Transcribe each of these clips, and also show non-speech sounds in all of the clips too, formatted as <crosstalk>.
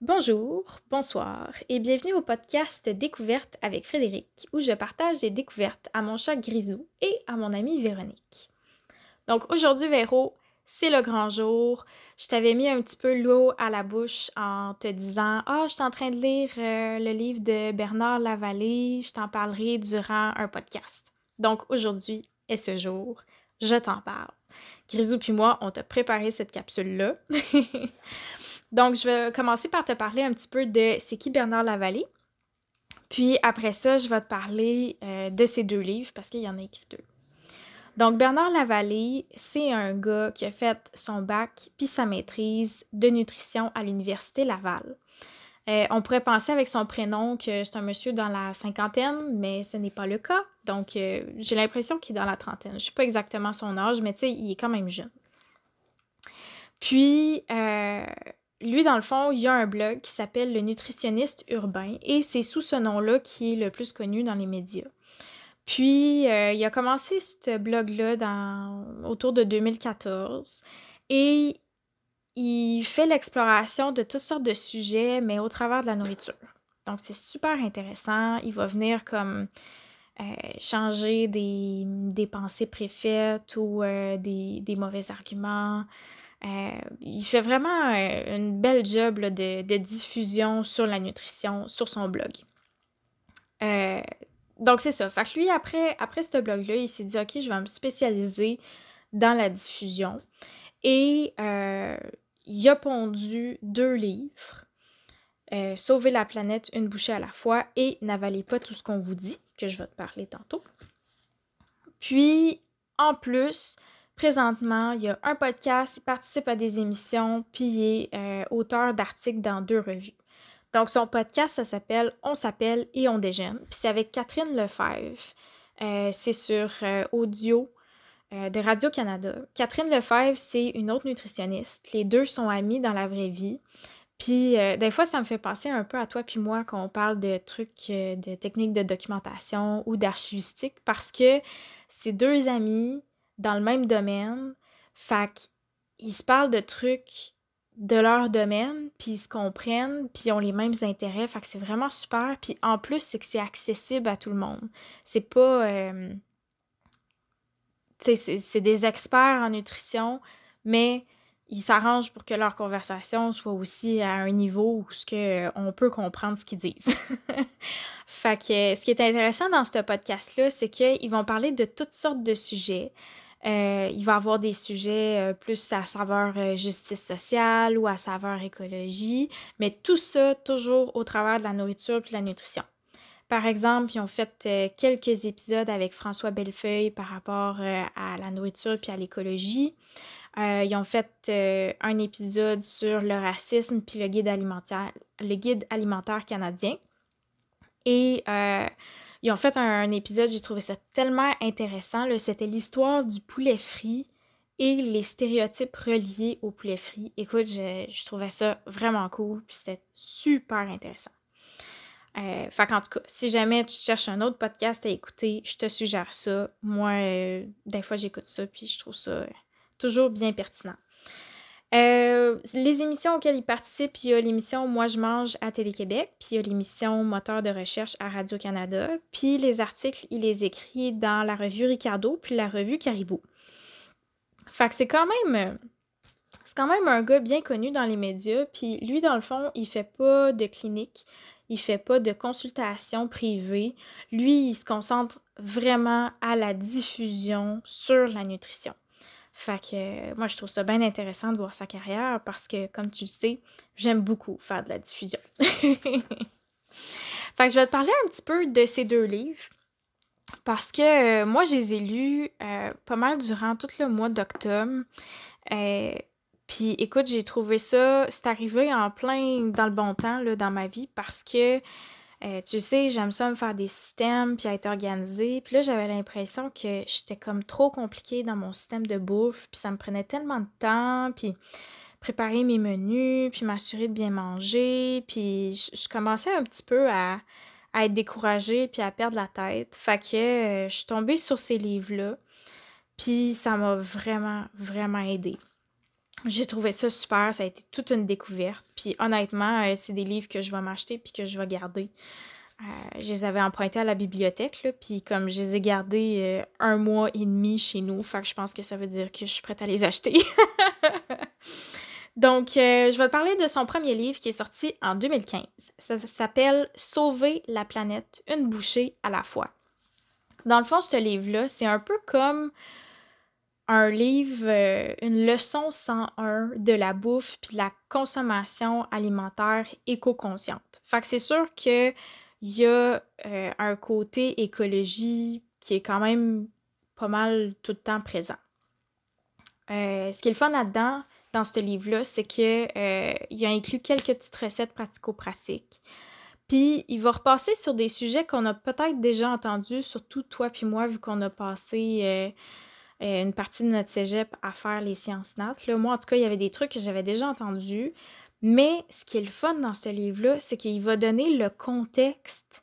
Bonjour, bonsoir et bienvenue au podcast Découverte avec Frédéric où je partage des découvertes à mon chat Grisou et à mon amie Véronique. Donc aujourd'hui Véro, c'est le grand jour. Je t'avais mis un petit peu l'eau à la bouche en te disant Ah, je suis en train de lire euh, le livre de Bernard Lavallée, je t'en parlerai durant un podcast. Donc aujourd'hui est ce jour, je t'en parle. Grisou puis moi, on t'a préparé cette capsule-là. <laughs> Donc, je vais commencer par te parler un petit peu de c'est qui Bernard Lavallée. Puis après ça, je vais te parler euh, de ces deux livres parce qu'il y en a écrit deux. Donc, Bernard Lavallée, c'est un gars qui a fait son bac puis sa maîtrise de nutrition à l'Université Laval. Euh, on pourrait penser avec son prénom que c'est un monsieur dans la cinquantaine, mais ce n'est pas le cas. Donc, euh, j'ai l'impression qu'il est dans la trentaine. Je ne sais pas exactement son âge, mais tu sais, il est quand même jeune. Puis, lui, dans le fond, il y a un blog qui s'appelle Le Nutritionniste Urbain et c'est sous ce nom-là qui est le plus connu dans les médias. Puis, euh, il a commencé ce blog-là autour de 2014 et il fait l'exploration de toutes sortes de sujets, mais au travers de la nourriture. Donc, c'est super intéressant. Il va venir comme euh, changer des, pensées préfaites ou euh, des, mauvais arguments. Euh, il fait vraiment euh, une belle job de, diffusion sur la nutrition sur son blog. Euh, donc, c'est ça. Fait lui, après, après ce blog-là, il s'est dit, OK, je vais me spécialiser dans la diffusion. Et il a pondu deux livres. Sauver la planète une bouchée à la fois et N'avalez pas tout ce qu'on vous dit, que je vais te parler tantôt. Puis, en plus, Présentement, il y a un podcast, il participe à des émissions, puis il est euh, auteur d'articles dans deux revues. Donc, son podcast, ça s'appelle On s'appelle et on déjeune. Puis c'est avec Catherine Lefebvre. Euh, c'est sur euh, audio de Radio-Canada. Catherine Lefebvre, c'est une autre nutritionniste. Les deux sont amis dans la vraie vie. Puis des fois, ça me fait penser un peu à toi puis moi quand on parle de trucs, de techniques de documentation ou d'archivistique parce que ces deux amis dans le même domaine. Fait qu'ils se parlent de trucs de leur domaine, puis ils se comprennent, puis ils ont les mêmes intérêts. Fait que c'est vraiment super. Puis en plus, c'est que c'est accessible à tout le monde. C'est pas... Euh, c'est des experts en nutrition, mais ils s'arrangent pour que leur conversation soit aussi à un niveau où ce que, on peut comprendre ce qu'ils disent. <laughs> fait que ce qui est intéressant dans ce podcast-là, c'est qu'ils vont parler de toutes sortes de sujets. Euh, il va avoir des sujets euh, plus à saveur euh, justice sociale ou à saveur écologie, mais tout ça toujours au travers de la nourriture et de la nutrition. Par exemple, ils ont fait quelques épisodes avec François Bellefeuille par rapport à la nourriture puis à l'écologie. ils ont fait un épisode sur le racisme puis le guide alimentaire, le guide alimentaire canadien. Et ils ont fait un, épisode, j'ai trouvé ça tellement intéressant. C'était l'histoire du poulet frit et les stéréotypes reliés au poulet frit. Écoute, je, trouvais ça vraiment cool, puis c'était super intéressant. Euh, fait qu'en tout cas, si jamais tu cherches un autre podcast à écouter, je te suggère ça. Moi, euh, des fois, j'écoute ça, puis je trouve ça toujours bien pertinent. Euh, les émissions auxquelles il participe, il y a l'émission Moi je mange à Télé-Québec, puis il y a l'émission Moteur de recherche à Radio-Canada, puis les articles, il les écrit dans la revue Ricardo, puis la revue Caribou. Fait que c'est quand même... C'est quand même un gars bien connu dans les médias, puis lui, dans le fond, il fait pas de clinique, il fait pas de consultation privée. Lui, il se concentre vraiment à la diffusion sur la nutrition. Fait que moi, je trouve ça bien intéressant de voir sa carrière parce que, comme tu le sais, j'aime beaucoup faire de la diffusion. <laughs> fait que je vais te parler un petit peu de ces deux livres parce que euh, moi, je les ai lus euh, pas mal durant tout le mois d'octobre. Euh, puis écoute, j'ai trouvé ça, c'est arrivé en plein dans le bon temps là, dans ma vie parce que euh, tu sais, j'aime ça me faire des systèmes puis être organisée. Puis là, j'avais l'impression que j'étais comme trop compliquée dans mon système de bouffe. Puis ça me prenait tellement de temps. Puis préparer mes menus, puis m'assurer de bien manger. Puis je, commençais un petit peu à, être découragée puis à perdre la tête. Fait que euh, je suis tombée sur ces livres-là. Puis ça m'a vraiment, vraiment aidée. J'ai trouvé ça super, ça a été toute une découverte. Puis honnêtement, euh, c'est des livres que je vais m'acheter puis que je vais garder. Euh, je les avais empruntés à la bibliothèque, là, puis comme je les ai gardés euh, un mois et demi chez nous, que je pense que ça veut dire que je suis prête à les acheter. <laughs> Donc, je vais te parler de son premier livre qui est sorti en 2015. Ça, s'appelle Sauver la planète, une bouchée à la fois. Dans le fond, ce livre-là, c'est un peu comme un livre, euh, une leçon 101 de la bouffe puis de la consommation alimentaire éco-consciente. Fait que c'est sûr qu'il y a euh, un côté écologie qui est quand même pas mal tout le temps présent. Euh, ce qui est le fun là-dedans, dans ce livre-là, c'est qu'il il a inclus quelques petites recettes pratico-pratiques. Puis il va repasser sur des sujets qu'on a peut-être déjà entendus, surtout toi puis moi, vu qu'on a passé euh, une partie de notre cégep à faire les sciences nat. Moi, en tout cas, il y avait des trucs que j'avais déjà entendus. Mais ce qui est le fun dans ce livre-là, c'est qu'il va donner le contexte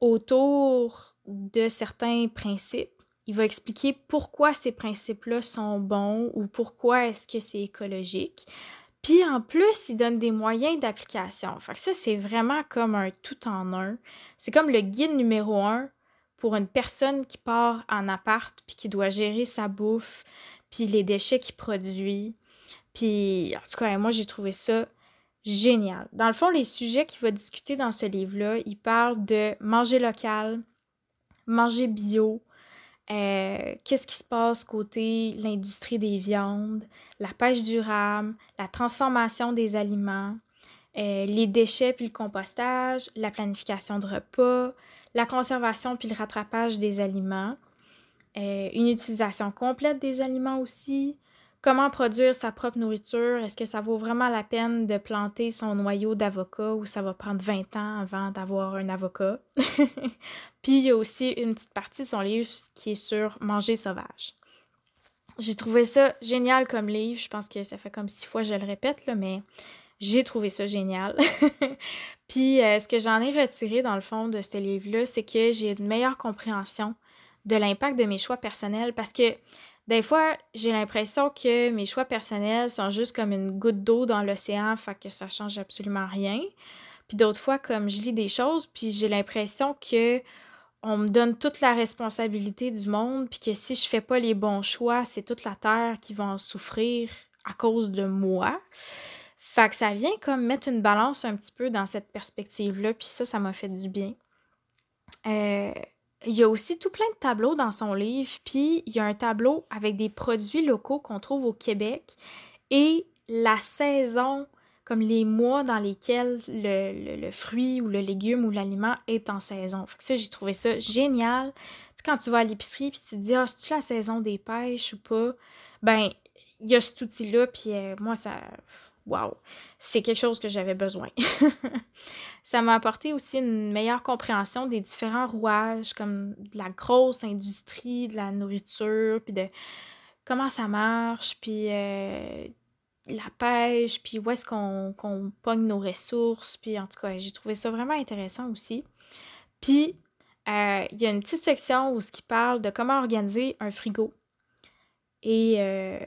autour de certains principes. Il va expliquer pourquoi ces principes-là sont bons ou pourquoi est-ce que c'est écologique. Puis en plus, il donne des moyens d'application. Fait que ça, c'est vraiment comme un tout en un. C'est comme le guide numéro un pour une personne qui part en appart puis qui doit gérer sa bouffe, puis les déchets qu'il produit. Puis, en tout cas, moi, j'ai trouvé ça génial. Dans le fond, les sujets qu'il va discuter dans ce livre-là, il parle de manger local, manger bio, euh, qu'est-ce qui se passe côté l'industrie des viandes, la pêche durable, la transformation des aliments, euh, les déchets puis le compostage, la planification de repas, la conservation puis le rattrapage des aliments, euh, une utilisation complète des aliments aussi, comment produire sa propre nourriture, est-ce que ça vaut vraiment la peine de planter son noyau d'avocat ou ça va prendre 20 ans avant d'avoir un avocat? <laughs> puis il y a aussi une petite partie de son livre qui est sur manger sauvage. J'ai trouvé ça génial comme livre. Je pense que ça fait comme six fois que je le répète, là, mais j'ai trouvé ça génial. <laughs> Puis euh, ce que j'en ai retiré dans le fond de ce livre-là, c'est que j'ai une meilleure compréhension de l'impact de mes choix personnels parce que des fois, j'ai l'impression que mes choix personnels sont juste comme une goutte d'eau dans l'océan, fait que ça change absolument rien. Puis d'autres fois, comme je lis des choses, puis j'ai l'impression que on me donne toute la responsabilité du monde, puis que si je fais pas les bons choix, c'est toute la terre qui va en souffrir à cause de moi. Fait que ça vient comme mettre une balance un petit peu dans cette perspective-là, puis ça, ça m'a fait du bien. Euh, il y a aussi tout plein de tableaux dans son livre, puis il y a un tableau avec des produits locaux qu'on trouve au Québec et la saison, comme les mois dans lesquels le, fruit ou le légume ou l'aliment est en saison. Fait que ça, j'ai trouvé ça génial. Tu quand tu vas à l'épicerie puis tu te dis, ah, c'est-tu la saison des pêches ou pas? Ben, il y a cet outil-là, puis euh, moi, ça wow, c'est quelque chose que j'avais besoin. <laughs> ça m'a apporté aussi une meilleure compréhension des différents rouages, comme de la grosse industrie de la nourriture, puis de comment ça marche, puis euh, la pêche, puis où est-ce qu'on pogne nos ressources, puis en tout cas, j'ai trouvé ça vraiment intéressant aussi. Puis, euh, il y a une petite section où ce qui parle de comment organiser un frigo. Et euh,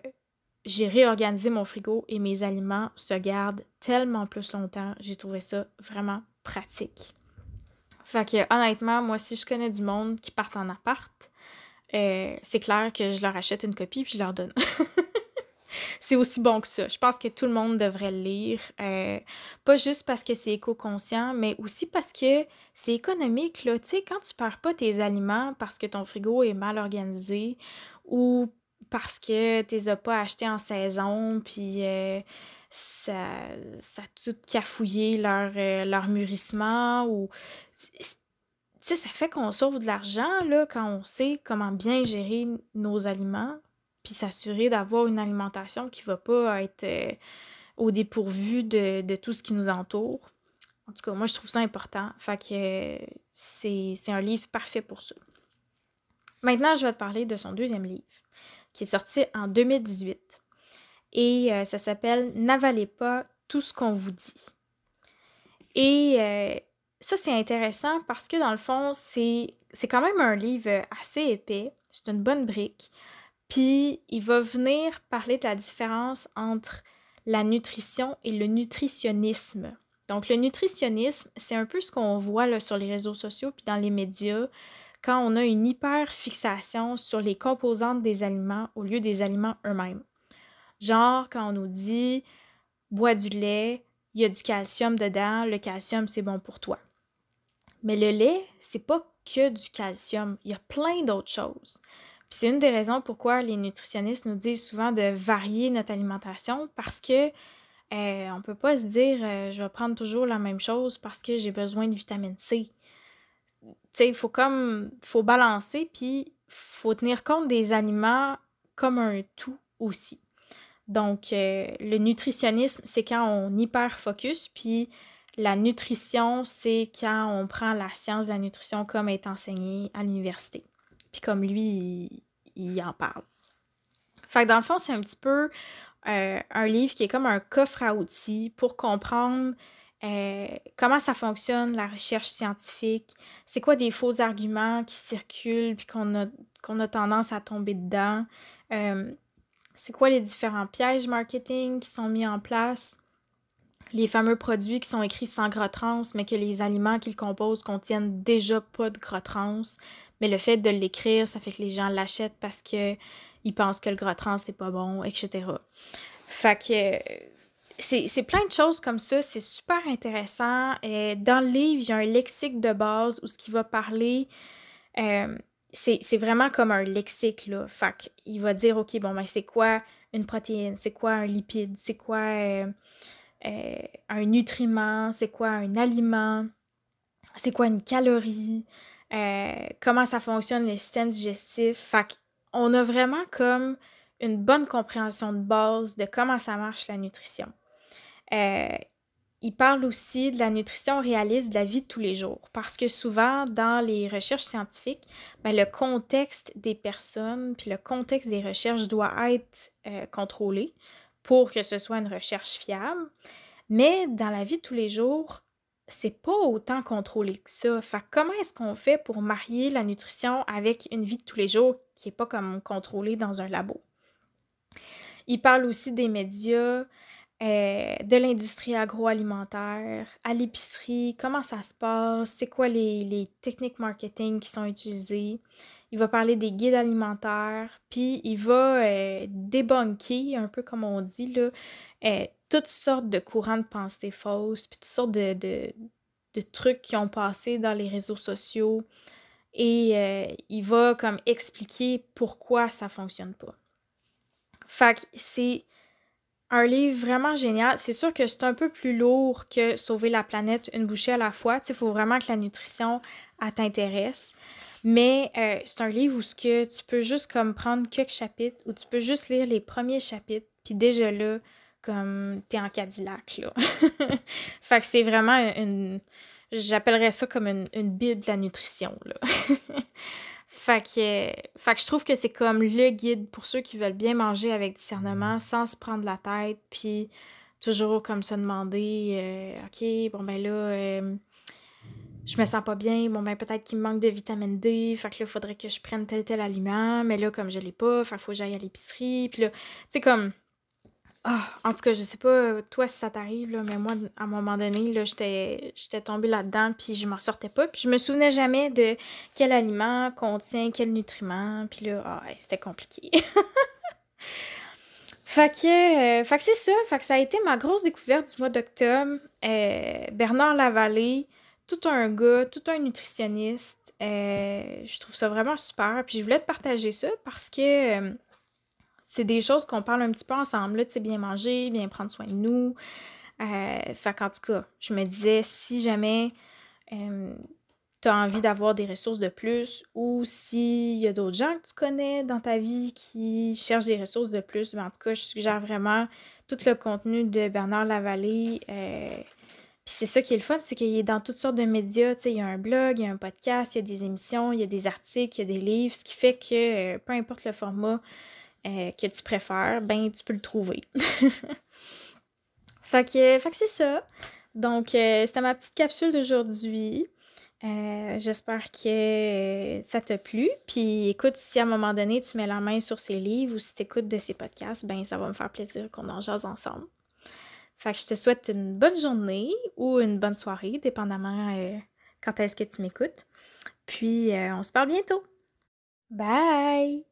j'ai réorganisé mon frigo et mes aliments se gardent tellement plus longtemps. J'ai trouvé ça vraiment pratique. Fait que honnêtement, moi, si je connais du monde qui part en appart, euh, c'est clair que je leur achète une copie puis je leur donne. <laughs> c'est aussi bon que ça. Je pense que tout le monde devrait le lire. Euh, pas juste parce que c'est éco-conscient, mais aussi parce que c'est économique. Là. Tu sais, quand tu perds pas tes aliments parce que ton frigo est mal organisé ou parce que tu les as pas achetés en saison, puis euh, ça, ça a tout cafouillé leur, euh, leur mûrissement. Tu sais, ça fait qu'on sauve de l'argent quand on sait comment bien gérer nos aliments, puis s'assurer d'avoir une alimentation qui va pas être euh, au dépourvu de, de, tout ce qui nous entoure. En tout cas, moi, je trouve ça important. Fait que c'est un livre parfait pour ça. Maintenant, je vais te parler de son deuxième livre qui sorti en 2018. Et euh, ça s'appelle N'avalez pas tout ce qu'on vous dit. Et euh, ça, c'est intéressant parce que dans le fond, c'est, c'est quand même un livre assez épais. C'est une bonne brique. Puis il va venir parler de la différence entre la nutrition et le nutritionnisme. Donc le nutritionnisme, c'est un peu ce qu'on voit là, sur les réseaux sociaux puis dans les médias quand on a une hyper fixation sur les composantes des aliments au lieu des aliments eux-mêmes. Genre quand on nous dit bois du lait, il y a du calcium dedans, le calcium c'est bon pour toi. Mais le lait, c'est pas que du calcium, il y a plein d'autres choses. Puis c'est une des raisons pourquoi les nutritionnistes nous disent souvent de varier notre alimentation parce que euh, on peut pas se dire euh, je vais prendre toujours la même chose parce que j'ai besoin de vitamine C. Tu sais, il faut comme faut balancer puis faut tenir compte des aliments comme un tout aussi. Donc euh, le nutritionnisme, c'est quand on hyper focus puis la nutrition, c'est quand on prend la science de la nutrition comme est enseignée à l'université. Puis comme lui, il, en parle. Fait que dans le fond, c'est un petit peu euh, un livre qui est comme un coffre à outils pour comprendre euh, comment ça fonctionne, la recherche scientifique, c'est quoi des faux arguments qui circulent puis qu'on a, a tendance à tomber dedans, euh, c'est quoi les différents pièges marketing qui sont mis en place, les fameux produits qui sont écrits sans gras trans, mais que les aliments qu'ils composent contiennent déjà pas de gras trans. Mais le fait de l'écrire, ça fait que les gens l'achètent parce que ils pensent que le gras trans c'est pas bon, etc. Fait que c'est plein de choses comme ça, c'est super intéressant. Et dans le livre, il y a un lexique de base où ce qui va parler, euh, c'est vraiment comme un lexique, là. Fait il va dire, OK, bon, ben c'est quoi une protéine, c'est quoi un lipide, c'est quoi... Euh, euh, un nutriment, c'est quoi un aliment, c'est quoi une calorie, euh, comment ça fonctionne le système digestif? Fait on a vraiment comme une bonne compréhension de base de comment ça marche la nutrition. Euh, il parle aussi de la nutrition réaliste de la vie de tous les jours, parce que souvent, dans les recherches scientifiques, ben, le contexte des personnes, puis le contexte des recherches doit être contrôlé pour que ce soit une recherche fiable. Mais dans la vie de tous les jours, c'est pas autant contrôlé que ça. Fait comment est-ce qu'on fait pour marier la nutrition avec une vie de tous les jours qui n'est pas comme contrôlée dans un labo? Il parle aussi des médias, euh, de l'industrie agroalimentaire, à l'épicerie, comment ça se passe, c'est quoi les, techniques marketing qui sont utilisées il va parler des guides alimentaires, puis il va euh, débunker, un peu comme on dit, là, euh, toutes sortes de courants de pensée fausses, puis toutes sortes de, de, trucs qui ont passé dans les réseaux sociaux. Et euh, il va comme expliquer pourquoi ça fonctionne pas. Fait que c'est un livre vraiment génial. C'est sûr que c'est un peu plus lourd que Sauver la planète une bouchée à la fois. Il faut vraiment que la nutrition t'intéresse. Mais euh, c'est un livre où ce que tu peux juste comme prendre quelques chapitres, ou tu peux juste lire les premiers chapitres, puis déjà là, comme t'es en Cadillac, là. <laughs> fait que c'est vraiment une... J'appellerais ça comme une, une bible de la nutrition, là. <laughs> fait, que, fait que je trouve que c'est comme le guide pour ceux qui veulent bien manger avec discernement, sans se prendre la tête, puis toujours comme se demander, euh, OK, bon ben là... Euh, je me sens pas bien, bon ben peut-être qu'il me manque de vitamine D, fait que là, il faudrait que je prenne tel tel aliment, mais là, comme je l'ai pas, fait faut que j'aille à l'épicerie, puis là, tu sais, comme... Ah, en tout cas, je sais pas, toi, si ça t'arrive, mais moi, à un moment donné, là, j'étais tombée là-dedans, puis je m'en sortais pas, puis je me souvenais jamais de quel aliment contient quel nutriment, puis là, ah, c'était compliqué. <laughs> Fait que, euh, fait que c'est ça. Fait que ça a été ma grosse découverte du mois d'octobre. Euh, Bernard Lavallée, tout un gars, tout un nutritionniste. Euh, je trouve ça vraiment super. Puis je voulais te partager ça parce que euh, c'est des choses qu'on parle un petit peu ensemble. Là, tu sais, bien manger, bien prendre soin de nous. Euh, fait qu'en tout cas, je me disais, si jamais euh, tu as envie d'avoir des ressources de plus ou s'il y a d'autres gens que tu connais dans ta vie qui cherchent des ressources de plus, ben, en tout cas, je suggère vraiment tout le contenu de Bernard Lavallée c'est ça qui est le fun, c'est qu'il est dans toutes sortes de médias. Tu sais, il y a un blog, il y a un podcast, il y a des émissions, il y a des articles, il y a des livres, ce qui fait que euh, peu importe le format euh, que tu préfères, ben tu peux le trouver. <laughs> que, fait que c'est ça. Donc, euh, c'était ma petite capsule d'aujourd'hui. Euh, j'espère que ça t'a plu. Puis écoute, si à un moment donné tu mets la main sur ces livres ou si tu écoutes de ces podcasts, ben ça va me faire plaisir qu'on en jase ensemble. Fait que je te souhaite une bonne journée ou une bonne soirée, dépendamment euh, quand est-ce que tu m'écoutes. Puis on se parle bientôt. Bye!